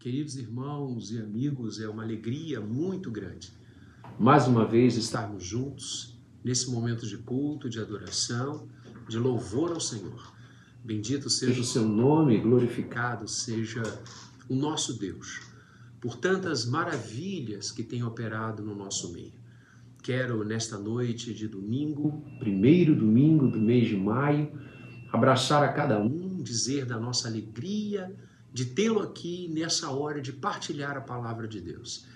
Queridos irmãos e amigos, é uma alegria muito grande mais uma vez estarmos juntos nesse momento de culto, de adoração, de louvor ao Senhor. Bendito seja o seu nome, glorificado seja o nosso Deus, por tantas maravilhas que tem operado no nosso meio. Quero, nesta noite de domingo, primeiro domingo do mês de maio, abraçar a cada um, dizer da nossa alegria de tê-lo aqui nessa hora de partilhar a palavra de Deus.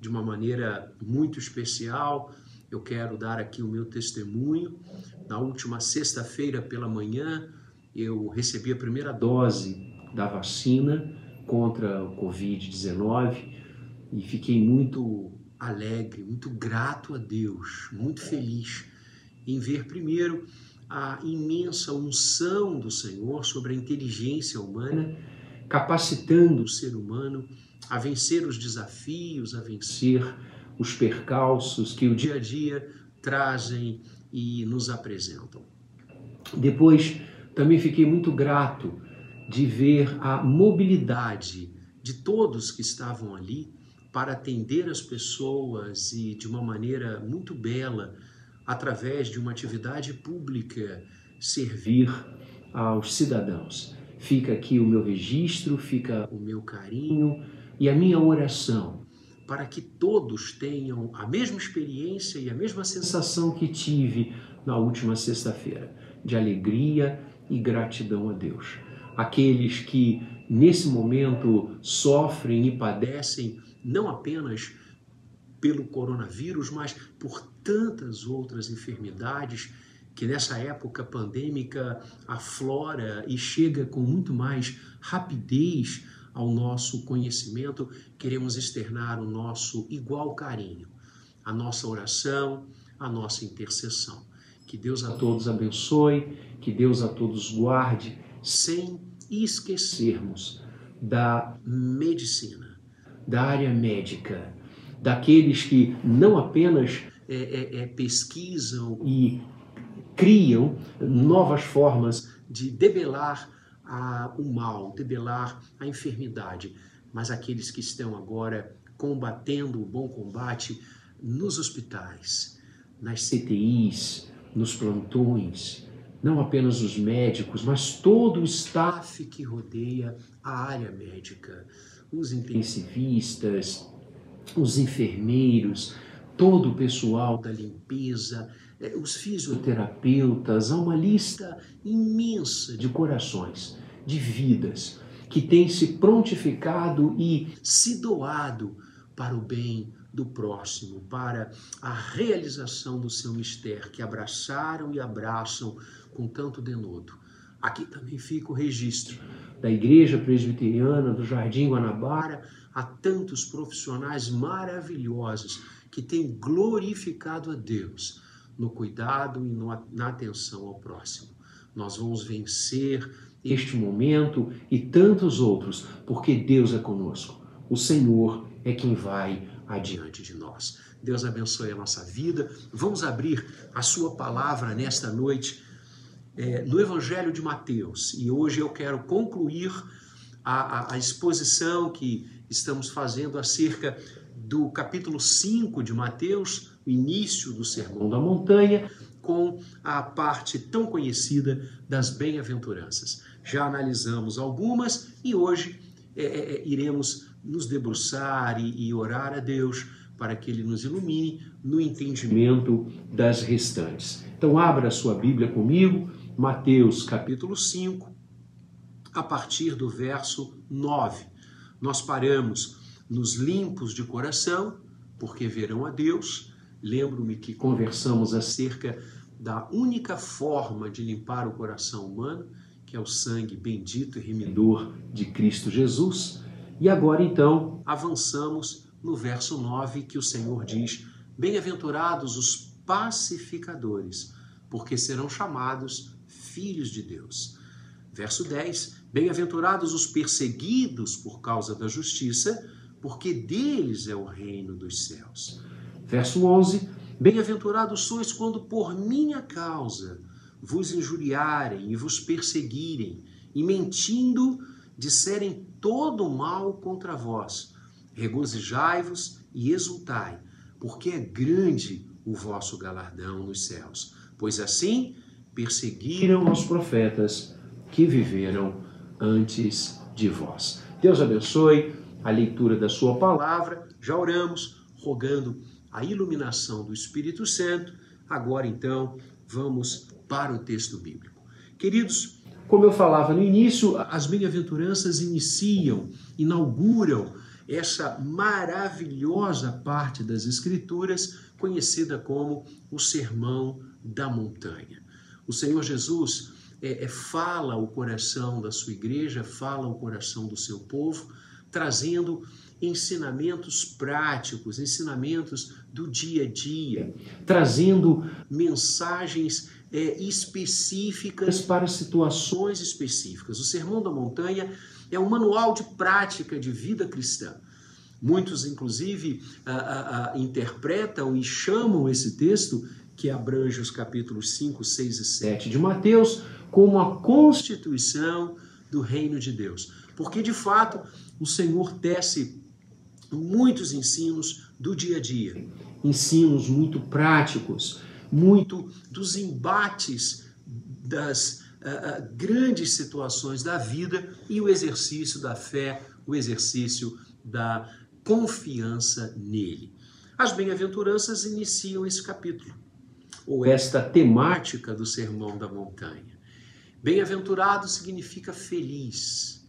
De uma maneira muito especial, eu quero dar aqui o meu testemunho. Na última sexta-feira pela manhã, eu recebi a primeira dose da vacina contra o Covid-19 e fiquei muito alegre, muito grato a Deus, muito feliz em ver primeiro a imensa unção do Senhor sobre a inteligência humana capacitando o ser humano a vencer os desafios, a vencer os percalços que o dia a dia trazem e nos apresentam. Depois, também fiquei muito grato de ver a mobilidade de todos que estavam ali para atender as pessoas e de uma maneira muito bela, através de uma atividade pública, servir aos cidadãos. Fica aqui o meu registro, fica o meu carinho e a minha oração para que todos tenham a mesma experiência e a mesma sensação que tive na última sexta-feira, de alegria e gratidão a Deus. Aqueles que nesse momento sofrem e padecem não apenas pelo coronavírus, mas por tantas outras enfermidades que nessa época pandêmica aflora e chega com muito mais rapidez ao nosso conhecimento, queremos externar o nosso igual carinho, a nossa oração, a nossa intercessão. Que Deus a todos abençoe, que Deus a todos guarde, sem esquecermos da medicina, da área médica, daqueles que não apenas é, é, é, pesquisam e criam novas formas de debelar a, o mal, debelar a enfermidade, mas aqueles que estão agora combatendo o bom combate nos hospitais, nas CTIs, nos plantões, não apenas os médicos, mas todo o staff que rodeia a área médica, os intensivistas, os enfermeiros, todo o pessoal da limpeza, é, os fisioterapeutas, há uma lista imensa de corações, de vidas que têm se prontificado e se doado para o bem do próximo, para a realização do seu mistério, que abraçaram e abraçam com tanto denodo. Aqui também fica o registro da Igreja Presbiteriana do Jardim Guanabara, há tantos profissionais maravilhosos que têm glorificado a Deus no cuidado e no, na atenção ao próximo. Nós vamos vencer este momento e tantos outros, porque Deus é conosco. O Senhor é quem vai adiante de nós. Deus abençoe a nossa vida. Vamos abrir a Sua palavra nesta noite é, no Evangelho de Mateus. E hoje eu quero concluir a, a, a exposição que estamos fazendo acerca do capítulo 5 de Mateus, o início do Sermão da Montanha, com a parte tão conhecida das bem-aventuranças. Já analisamos algumas e hoje é, é, é, iremos nos debruçar e, e orar a Deus para que Ele nos ilumine no entendimento das restantes. Então, abra a sua Bíblia comigo, Mateus capítulo 5, a partir do verso 9. Nós paramos nos limpos de coração, porque verão a Deus, Lembro-me que conversamos acerca da única forma de limpar o coração humano, que é o sangue bendito e remidor de Cristo Jesus. E agora então avançamos no verso 9 que o Senhor diz: Bem-aventurados os pacificadores, porque serão chamados filhos de Deus. Verso 10: Bem-aventurados os perseguidos por causa da justiça, porque deles é o reino dos céus. Verso 11: Bem-aventurados sois quando por minha causa vos injuriarem e vos perseguirem, e mentindo disserem todo mal contra vós. Regozijai-vos e exultai, porque é grande o vosso galardão nos céus. Pois assim perseguiram os profetas que viveram antes de vós. Deus abençoe a leitura da Sua palavra. Já oramos, rogando a iluminação do Espírito Santo. Agora, então, vamos para o texto bíblico. Queridos, como eu falava no início, as bem-aventuranças iniciam, inauguram essa maravilhosa parte das Escrituras, conhecida como o Sermão da Montanha. O Senhor Jesus é, é, fala o coração da sua igreja, fala o coração do seu povo, trazendo ensinamentos práticos, ensinamentos do dia a dia, trazendo mensagens é, específicas para situações específicas. O Sermão da Montanha é um manual de prática de vida cristã. Muitos, inclusive, a, a, a, interpretam e chamam esse texto, que abrange os capítulos 5, 6 e 7 de Mateus, como a constituição do reino de Deus. Porque, de fato, o Senhor tece muitos ensinos do dia a dia, ensinos muito práticos, muito dos embates das uh, grandes situações da vida e o exercício da fé, o exercício da confiança nele. As bem-aventuranças iniciam esse capítulo, ou esta temática do Sermão da Montanha. Bem-aventurado significa feliz.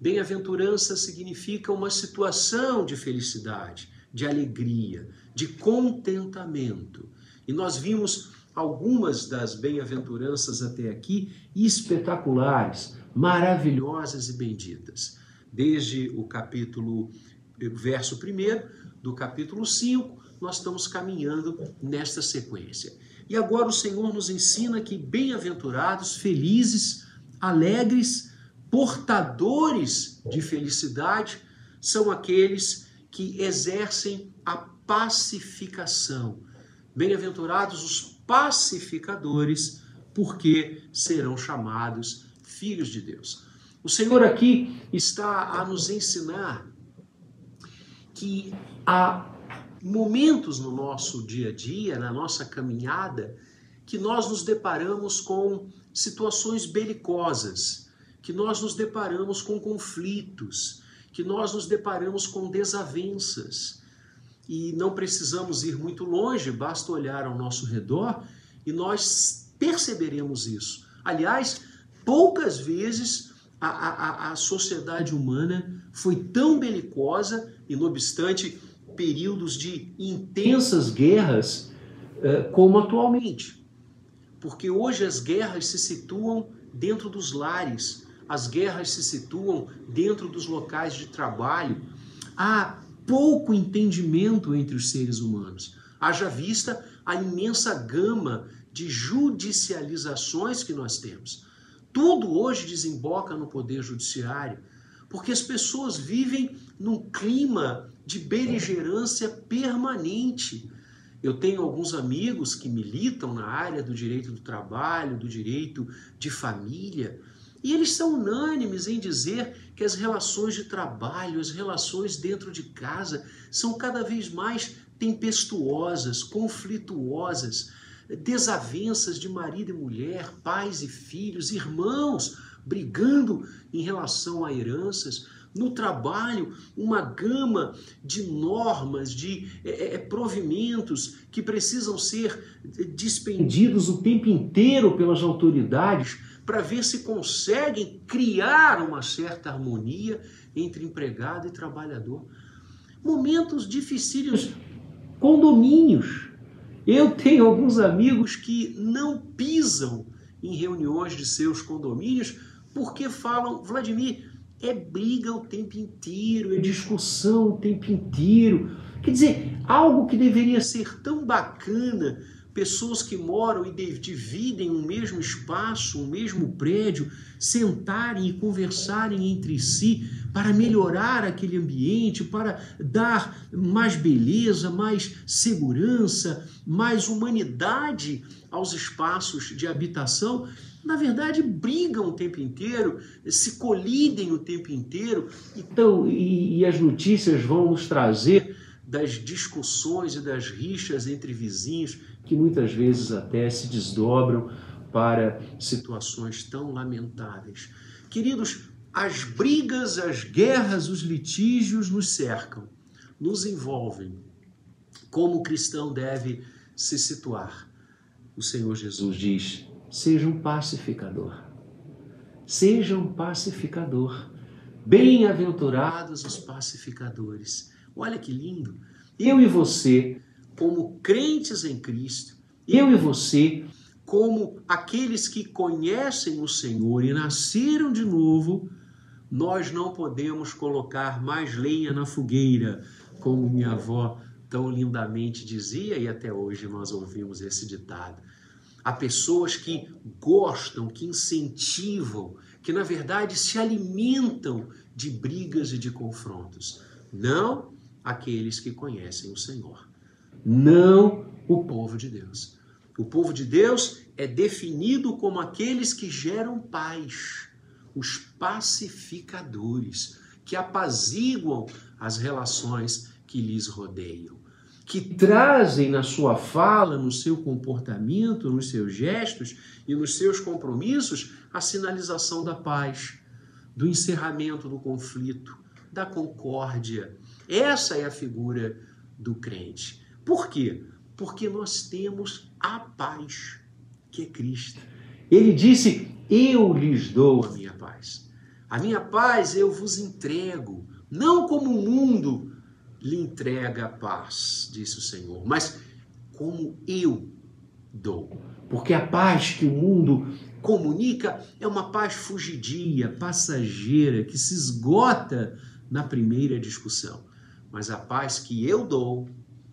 Bem-aventurança significa uma situação de felicidade, de alegria, de contentamento. E nós vimos algumas das bem-aventuranças até aqui espetaculares, maravilhosas e benditas. Desde o capítulo, verso 1 do capítulo 5, nós estamos caminhando nesta sequência. E agora o Senhor nos ensina que bem-aventurados, felizes, alegres, portadores de felicidade são aqueles que exercem a pacificação. Bem-aventurados os pacificadores, porque serão chamados filhos de Deus. O Senhor aqui está a nos ensinar que há momentos no nosso dia a dia, na nossa caminhada, que nós nos deparamos com situações belicosas, que nós nos deparamos com conflitos, que nós nos deparamos com desavenças. E não precisamos ir muito longe, basta olhar ao nosso redor e nós perceberemos isso. Aliás, poucas vezes a, a, a sociedade humana foi tão belicosa e, não obstante períodos de intensas guerras, eh, como atualmente. Porque hoje as guerras se situam dentro dos lares, as guerras se situam dentro dos locais de trabalho, há pouco entendimento entre os seres humanos. Haja vista a imensa gama de judicializações que nós temos. Tudo hoje desemboca no poder judiciário, porque as pessoas vivem num clima de beligerância permanente. Eu tenho alguns amigos que militam na área do direito do trabalho, do direito de família, e eles são unânimes em dizer que as relações de trabalho, as relações dentro de casa, são cada vez mais tempestuosas, conflituosas, desavenças de marido e mulher, pais e filhos, irmãos brigando em relação a heranças. No trabalho, uma gama de normas, de é, é, provimentos que precisam ser dispendidos o tempo inteiro pelas autoridades para ver se conseguem criar uma certa harmonia entre empregado e trabalhador. Momentos dificílimos, condomínios. Eu tenho alguns amigos que não pisam em reuniões de seus condomínios porque falam, Vladimir, é briga o tempo inteiro, é discussão o tempo inteiro. Quer dizer, algo que deveria ser tão bacana pessoas que moram e dividem um mesmo espaço, um mesmo prédio, sentarem e conversarem entre si para melhorar aquele ambiente, para dar mais beleza, mais segurança, mais humanidade aos espaços de habitação. na verdade, brigam o tempo inteiro, se colidem o tempo inteiro. Então, e, e as notícias vão nos trazer das discussões e das rixas entre vizinhos, que muitas vezes até se desdobram para situações tão lamentáveis. Queridos, as brigas, as guerras, os litígios nos cercam, nos envolvem. Como o cristão deve se situar? O Senhor Jesus diz: seja um pacificador. Seja um pacificador. Bem-aventurados os pacificadores. Olha que lindo. Eu e você, como crentes em Cristo, eu e você, como aqueles que conhecem o Senhor e nasceram de novo, nós não podemos colocar mais lenha na fogueira, como minha avó tão lindamente dizia, e até hoje nós ouvimos esse ditado. Há pessoas que gostam, que incentivam, que na verdade se alimentam de brigas e de confrontos. Não aqueles que conhecem o Senhor. Não o povo de Deus. O povo de Deus é definido como aqueles que geram paz, os pacificadores, que apaziguam as relações que lhes rodeiam que trazem na sua fala, no seu comportamento, nos seus gestos e nos seus compromissos a sinalização da paz, do encerramento do conflito, da concórdia. Essa é a figura do crente. Por quê? Porque nós temos a paz, que é Cristo. Ele disse: Eu lhes dou a minha paz. A minha paz eu vos entrego, não como o mundo lhe entrega a paz, disse o Senhor, mas como eu dou. Porque a paz que o mundo comunica é uma paz fugidia, passageira, que se esgota na primeira discussão. Mas a paz que eu dou,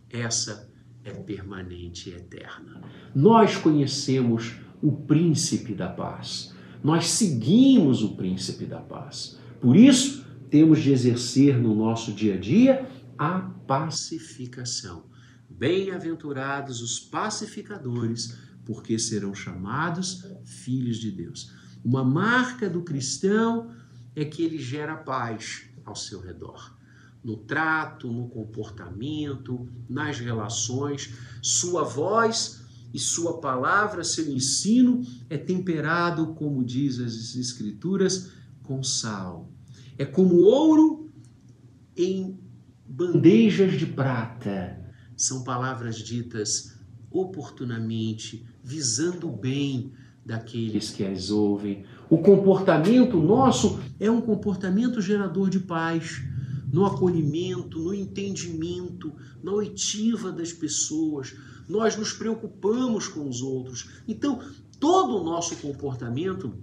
essa é permanente e eterna. Nós conhecemos o príncipe da paz. Nós seguimos o príncipe da paz. Por isso, temos de exercer no nosso dia a dia a pacificação. Bem-aventurados os pacificadores, porque serão chamados filhos de Deus. Uma marca do cristão é que ele gera paz ao seu redor. No trato, no comportamento, nas relações, sua voz e sua palavra, seu ensino é temperado, como diz as Escrituras, com sal. É como ouro em bandejas de prata. São palavras ditas oportunamente, visando o bem daqueles que as ouvem. O comportamento nosso é um comportamento gerador de paz, no acolhimento, no entendimento, na oitiva das pessoas. Nós nos preocupamos com os outros. Então, todo o nosso comportamento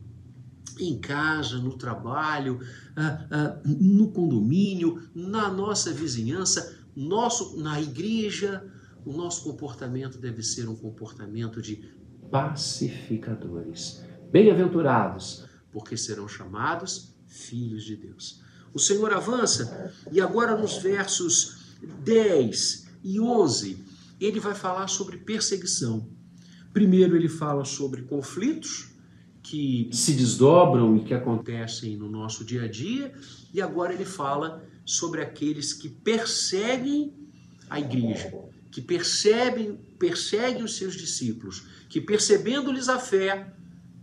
em casa, no trabalho, ah, ah, no condomínio, na nossa vizinhança, nosso, na igreja, o nosso comportamento deve ser um comportamento de pacificadores. Bem-aventurados, porque serão chamados filhos de Deus. O Senhor avança e agora nos versos 10 e 11, ele vai falar sobre perseguição. Primeiro ele fala sobre conflitos, que se desdobram e que acontecem no nosso dia a dia, e agora ele fala sobre aqueles que perseguem a igreja, que percebem, perseguem os seus discípulos, que percebendo-lhes a fé,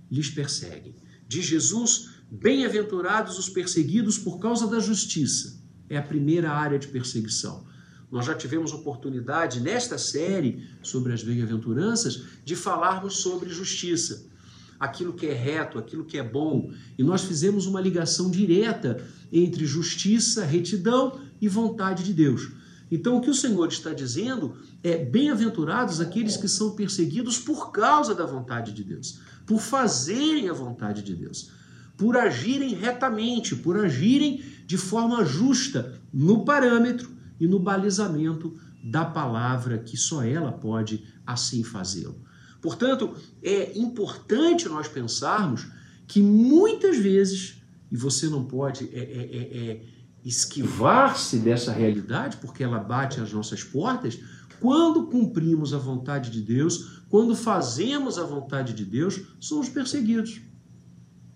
lhes perseguem. Diz Jesus: Bem-aventurados os perseguidos por causa da justiça. É a primeira área de perseguição. Nós já tivemos oportunidade nesta série sobre as bem-aventuranças de falarmos sobre justiça aquilo que é reto, aquilo que é bom. E nós fizemos uma ligação direta entre justiça, retidão e vontade de Deus. Então, o que o Senhor está dizendo é: bem-aventurados aqueles que são perseguidos por causa da vontade de Deus, por fazerem a vontade de Deus, por agirem retamente, por agirem de forma justa no parâmetro e no balizamento da palavra, que só ela pode assim fazê-lo. Portanto, é importante nós pensarmos que muitas vezes, e você não pode é, é, é, é, esquivar-se dessa realidade, porque ela bate às nossas portas, quando cumprimos a vontade de Deus, quando fazemos a vontade de Deus, somos perseguidos.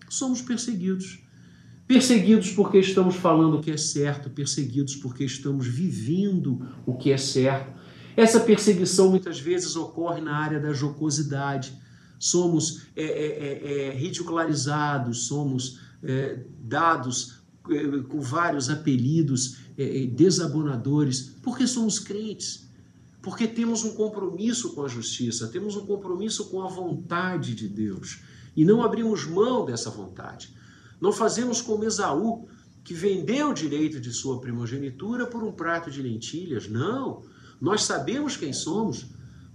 Somos perseguidos. Perseguidos porque estamos falando o que é certo, perseguidos porque estamos vivendo o que é certo. Essa perseguição muitas vezes ocorre na área da jocosidade. Somos é, é, é, é ridicularizados, somos é, dados é, com vários apelidos desabonadores, porque somos crentes, porque temos um compromisso com a justiça, temos um compromisso com a vontade de Deus e não abrimos mão dessa vontade. Não fazemos como Esaú, que vendeu o direito de sua primogenitura por um prato de lentilhas. Não. Nós sabemos quem somos.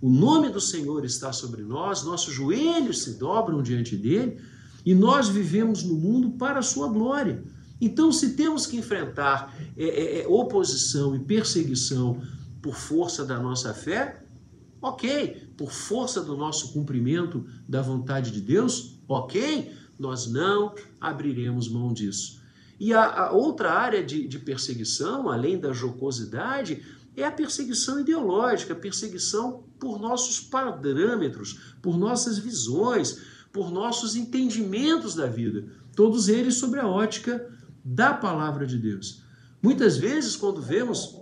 O nome do Senhor está sobre nós, nossos joelhos se dobram diante dele e nós vivemos no mundo para a sua glória. Então, se temos que enfrentar é, é, é oposição e perseguição por força da nossa fé, ok. Por força do nosso cumprimento da vontade de Deus, ok nós não abriremos mão disso. E a, a outra área de, de perseguição, além da jocosidade, é a perseguição ideológica, a perseguição por nossos parâmetros, por nossas visões, por nossos entendimentos da vida, todos eles sobre a ótica da palavra de Deus. Muitas vezes, quando vemos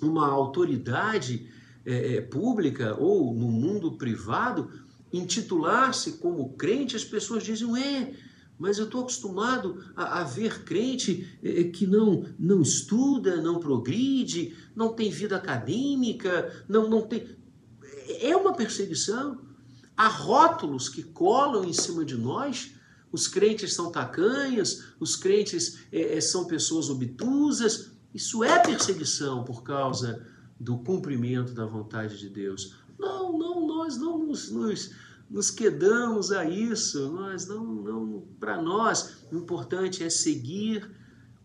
uma autoridade é, pública ou no mundo privado intitular-se como crente, as pessoas dizem, ué, mas eu estou acostumado a, a, ver crente eh, que não, não estuda, não progride, não tem vida acadêmica, não, não tem. É uma perseguição. Há rótulos que colam em cima de nós. Os crentes são tacanhas, os crentes eh, são pessoas obtusas. Isso é perseguição por causa do cumprimento da vontade de Deus. Não, não, nós não nos, nos, nos quedamos a isso. Nós não, não para nós, o importante é seguir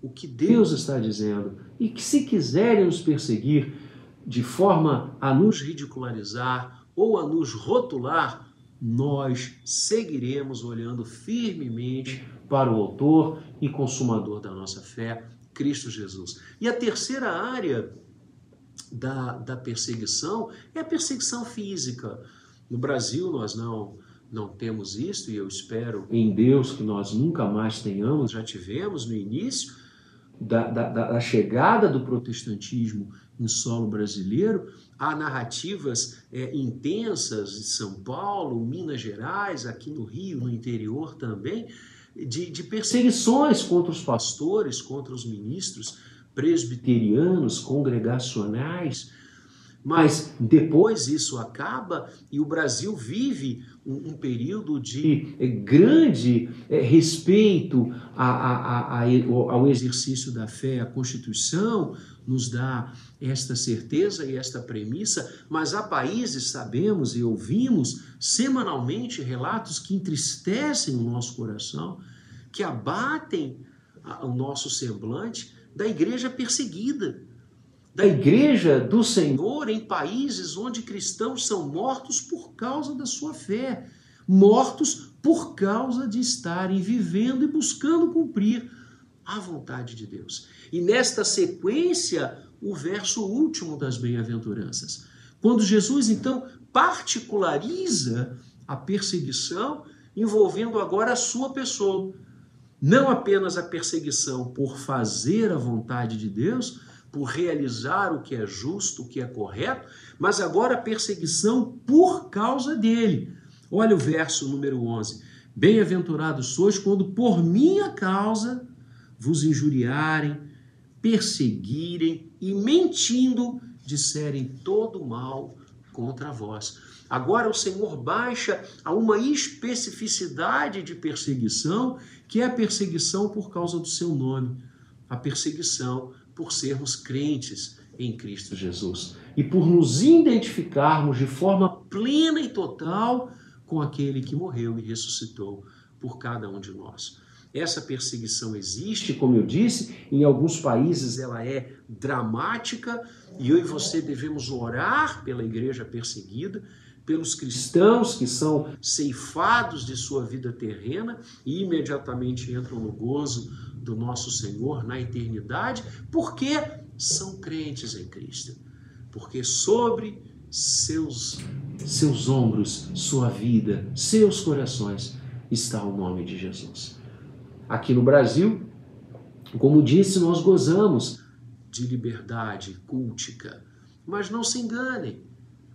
o que Deus está dizendo. E que se quiserem nos perseguir de forma a nos ridicularizar ou a nos rotular, nós seguiremos olhando firmemente para o autor e consumador da nossa fé, Cristo Jesus. E a terceira área da, da perseguição é a perseguição física. No Brasil, nós não, não temos isso, e eu espero em Deus que nós nunca mais tenhamos. Já tivemos no início da, da, da chegada do protestantismo em solo brasileiro, há narrativas é, intensas de São Paulo, Minas Gerais, aqui no Rio, no interior também, de, de perseguições contra os pastores, contra os ministros presbiterianos, congregacionais, mas depois isso acaba e o Brasil vive um, um período de é, grande é, respeito a, a, a, ao exercício da fé. A Constituição nos dá esta certeza e esta premissa, mas há países, sabemos e ouvimos semanalmente relatos que entristecem o nosso coração, que abatem o nosso semblante da igreja perseguida, da igreja do Senhor em países onde cristãos são mortos por causa da sua fé, mortos por causa de estarem vivendo e buscando cumprir a vontade de Deus. E nesta sequência, o verso último das bem-aventuranças. Quando Jesus então particulariza a perseguição envolvendo agora a sua pessoa não apenas a perseguição por fazer a vontade de Deus, por realizar o que é justo, o que é correto, mas agora a perseguição por causa dele. Olha o verso número 11. Bem-aventurados sois quando por minha causa vos injuriarem, perseguirem e mentindo disserem todo mal contra vós. Agora o Senhor baixa a uma especificidade de perseguição, que é a perseguição por causa do seu nome, a perseguição por sermos crentes em Cristo Jesus e por nos identificarmos de forma plena e total com aquele que morreu e ressuscitou por cada um de nós. Essa perseguição existe, como eu disse, em alguns países ela é dramática e eu e você devemos orar pela igreja perseguida, pelos cristãos que são ceifados de sua vida terrena e imediatamente entram no gozo do nosso Senhor na eternidade, porque são crentes em Cristo. porque sobre seus seus ombros, sua vida, seus corações está o nome de Jesus. Aqui no Brasil, como disse, nós gozamos de liberdade cultica, mas não se enganem,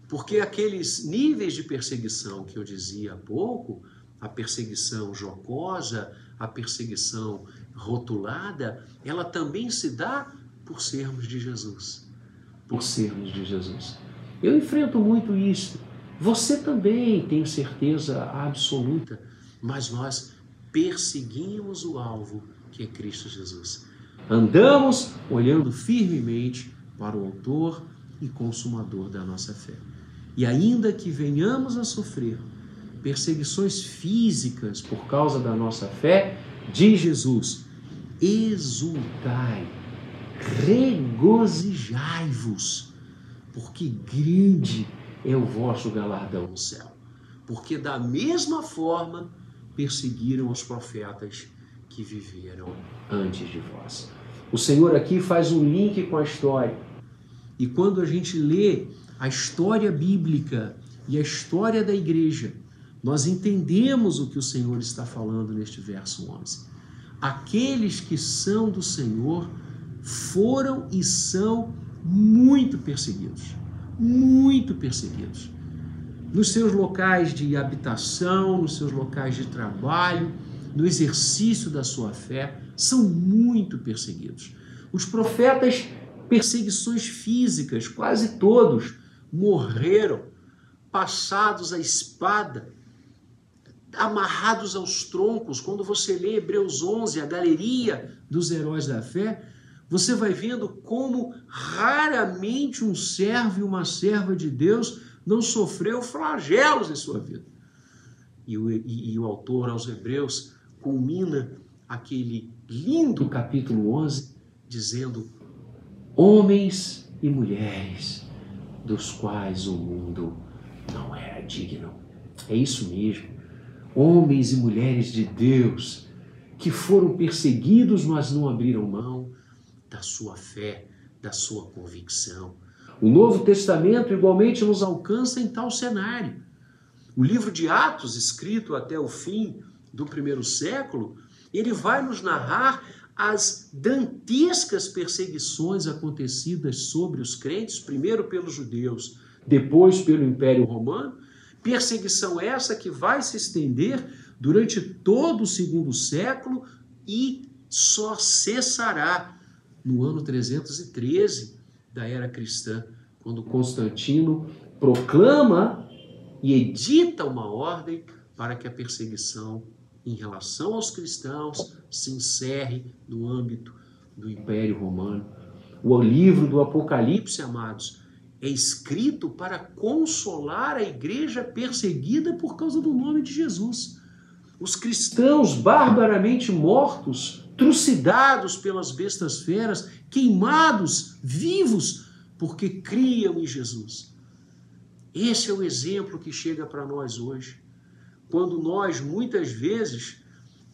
porque aqueles níveis de perseguição que eu dizia há pouco, a perseguição jocosa, a perseguição rotulada, ela também se dá por sermos de Jesus. Por sermos de Jesus. Eu enfrento muito isso. Você também, tenho certeza absoluta, mas nós perseguimos o alvo que é Cristo Jesus. Andamos olhando firmemente para o Autor e Consumador da nossa fé. E ainda que venhamos a sofrer perseguições físicas por causa da nossa fé, diz Jesus: exultai, regozijai-vos, porque grande é o vosso galardão no céu. Porque da mesma forma perseguiram os profetas que viveram antes de vós. O Senhor aqui faz um link com a história. E quando a gente lê a história bíblica e a história da igreja, nós entendemos o que o Senhor está falando neste verso 11. Aqueles que são do Senhor foram e são muito perseguidos muito perseguidos. Nos seus locais de habitação, nos seus locais de trabalho, no exercício da sua fé, são muito perseguidos. Os profetas, perseguições físicas, quase todos morreram, passados à espada, amarrados aos troncos. Quando você lê Hebreus 11, a galeria dos heróis da fé, você vai vendo como raramente um servo e uma serva de Deus não sofreu flagelos em sua vida. E o, e, e o autor aos Hebreus culmina aquele lindo capítulo 11 dizendo: Homens e mulheres dos quais o mundo não era digno. É isso mesmo. Homens e mulheres de Deus que foram perseguidos, mas não abriram mão, da sua fé, da sua convicção. O Novo Testamento igualmente nos alcança em tal cenário. O livro de Atos, escrito até o fim do primeiro século, ele vai nos narrar as dantescas perseguições acontecidas sobre os crentes, primeiro pelos judeus, depois pelo Império Romano. Perseguição essa que vai se estender durante todo o segundo século e só cessará no ano 313 da era cristã, quando Constantino proclama e edita uma ordem para que a perseguição em relação aos cristãos se encerre no âmbito do Império Romano. O livro do Apocalipse, amados, é escrito para consolar a igreja perseguida por causa do nome de Jesus. Os cristãos barbaramente mortos trucidados pelas bestas feras, queimados vivos, porque criam em Jesus. Esse é o exemplo que chega para nós hoje. Quando nós, muitas vezes,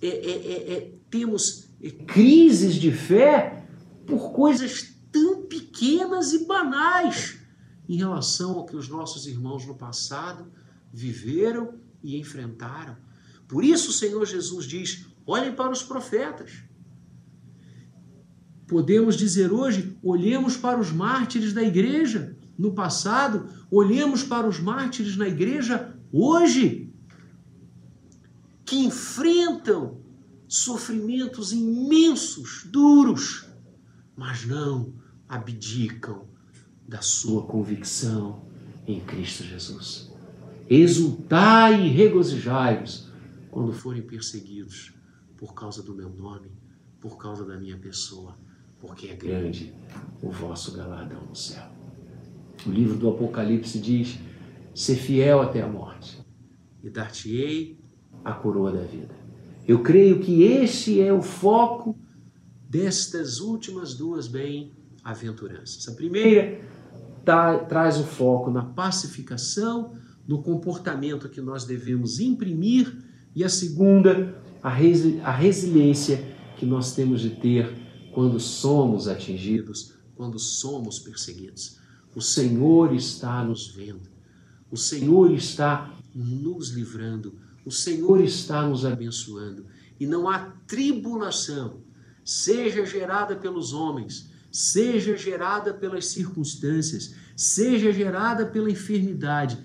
é, é, é, é temos é, crises de fé por coisas tão pequenas e banais em relação ao que os nossos irmãos no passado viveram e enfrentaram. Por isso o Senhor Jesus diz: olhem para os profetas. Podemos dizer hoje, olhemos para os mártires da igreja no passado, olhemos para os mártires na igreja hoje, que enfrentam sofrimentos imensos, duros, mas não abdicam da sua convicção em Cristo Jesus. Exultai e regozijai-vos quando forem perseguidos por causa do meu nome, por causa da minha pessoa porque é grande o vosso galardão no céu. O livro do Apocalipse diz: ser fiel até a morte, e dar-te-ei a coroa da vida. Eu creio que este é o foco destas últimas duas bem-aventuranças. A primeira tá, traz o foco na pacificação, no comportamento que nós devemos imprimir, e a segunda, a, resi a resiliência que nós temos de ter quando somos atingidos, quando somos perseguidos. O Senhor está nos vendo. O Senhor está nos livrando. O Senhor está nos abençoando. E não há tribulação, seja gerada pelos homens, seja gerada pelas circunstâncias, seja gerada pela enfermidade,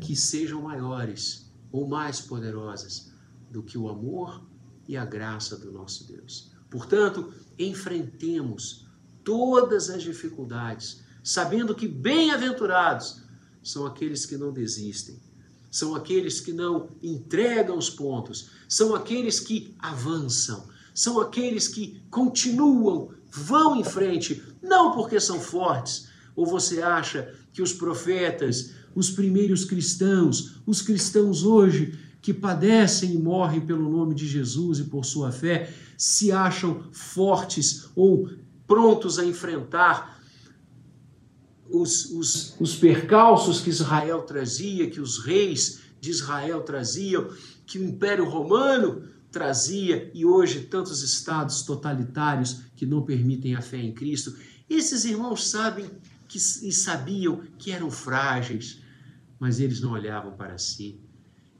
que sejam maiores ou mais poderosas do que o amor e a graça do nosso Deus. Portanto, enfrentemos todas as dificuldades, sabendo que bem-aventurados são aqueles que não desistem, são aqueles que não entregam os pontos, são aqueles que avançam, são aqueles que continuam, vão em frente, não porque são fortes, ou você acha que os profetas, os primeiros cristãos, os cristãos hoje, que padecem e morrem pelo nome de Jesus e por sua fé, se acham fortes ou prontos a enfrentar os, os, os percalços que Israel trazia, que os reis de Israel traziam, que o Império Romano trazia e hoje tantos estados totalitários que não permitem a fé em Cristo. Esses irmãos sabem que, e sabiam que eram frágeis, mas eles não olhavam para si.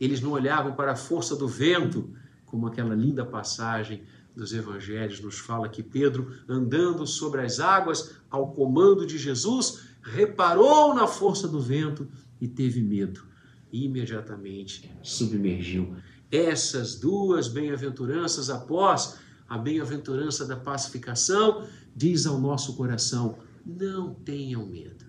Eles não olhavam para a força do vento, como aquela linda passagem dos evangelhos nos fala que Pedro, andando sobre as águas ao comando de Jesus, reparou na força do vento e teve medo. E imediatamente submergiu. Essas duas bem-aventuranças após a bem-aventurança da pacificação, diz ao nosso coração: não tenham medo.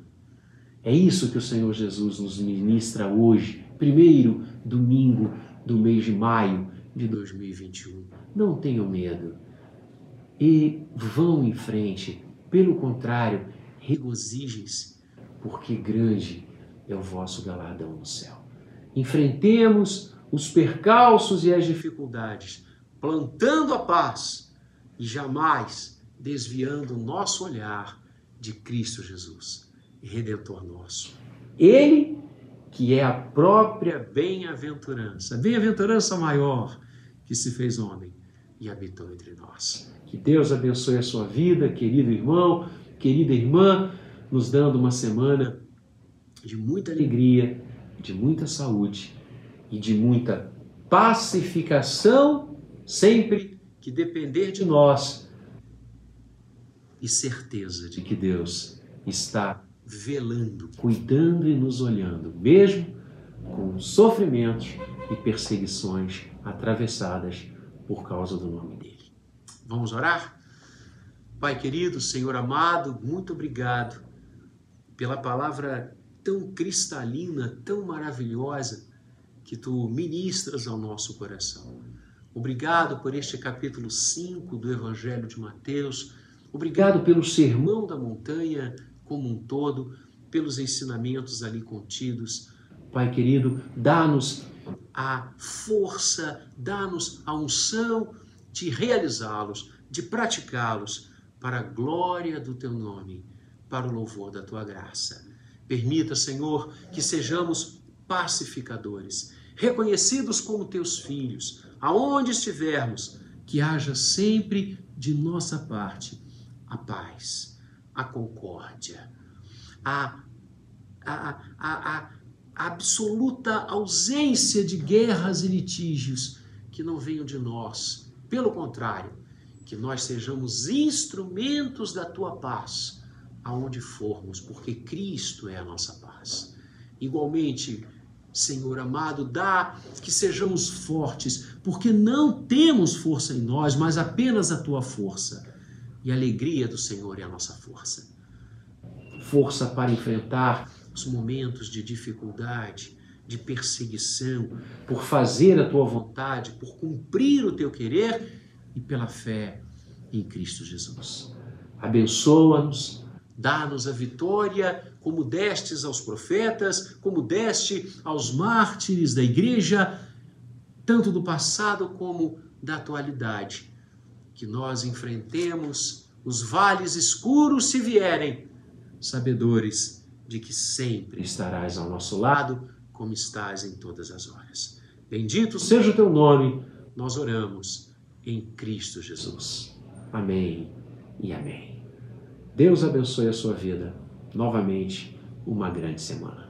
É isso que o Senhor Jesus nos ministra hoje, primeiro domingo do mês de maio de 2021. Não tenham medo e vão em frente. Pelo contrário, regozijem-se, porque grande é o vosso galardão no céu. Enfrentemos os percalços e as dificuldades, plantando a paz e jamais desviando o nosso olhar de Cristo Jesus, Redentor nosso. Ele que é a própria bem-aventurança, bem-aventurança maior que se fez homem e habitou entre nós. Que Deus abençoe a sua vida, querido irmão, querida irmã, nos dando uma semana de muita alegria, de muita saúde e de muita pacificação, sempre que depender de nós, e certeza de que Deus está velando, cuidando e nos olhando, mesmo com sofrimentos e perseguições atravessadas por causa do nome dele. Vamos orar? Pai querido, Senhor amado, muito obrigado pela palavra tão cristalina, tão maravilhosa que tu ministras ao nosso coração. Obrigado por este capítulo 5 do Evangelho de Mateus. Obrigado pelo sermão da montanha como um todo, pelos ensinamentos ali contidos. Pai querido, dá-nos a força, dá-nos a unção de realizá-los, de praticá-los para a glória do teu nome, para o louvor da tua graça. Permita, Senhor, que sejamos pacificadores, reconhecidos como teus filhos, aonde estivermos, que haja sempre de nossa parte a paz a concórdia, a, a, a, a absoluta ausência de guerras e litígios que não venham de nós. Pelo contrário, que nós sejamos instrumentos da tua paz aonde formos, porque Cristo é a nossa paz. Igualmente, Senhor amado, dá que sejamos fortes, porque não temos força em nós, mas apenas a tua força. E a alegria do Senhor é a nossa força. Força para enfrentar os momentos de dificuldade, de perseguição, por fazer a tua vontade, por cumprir o teu querer e pela fé em Cristo Jesus. Abençoa-nos, dá-nos a vitória, como destes aos profetas, como deste aos mártires da igreja, tanto do passado como da atualidade que nós enfrentemos os vales escuros se vierem, sabedores de que sempre estarás ao nosso lado, como estás em todas as horas. Bendito seja o teu nome, nós oramos em Cristo Jesus. Amém e amém. Deus abençoe a sua vida. novamente uma grande semana.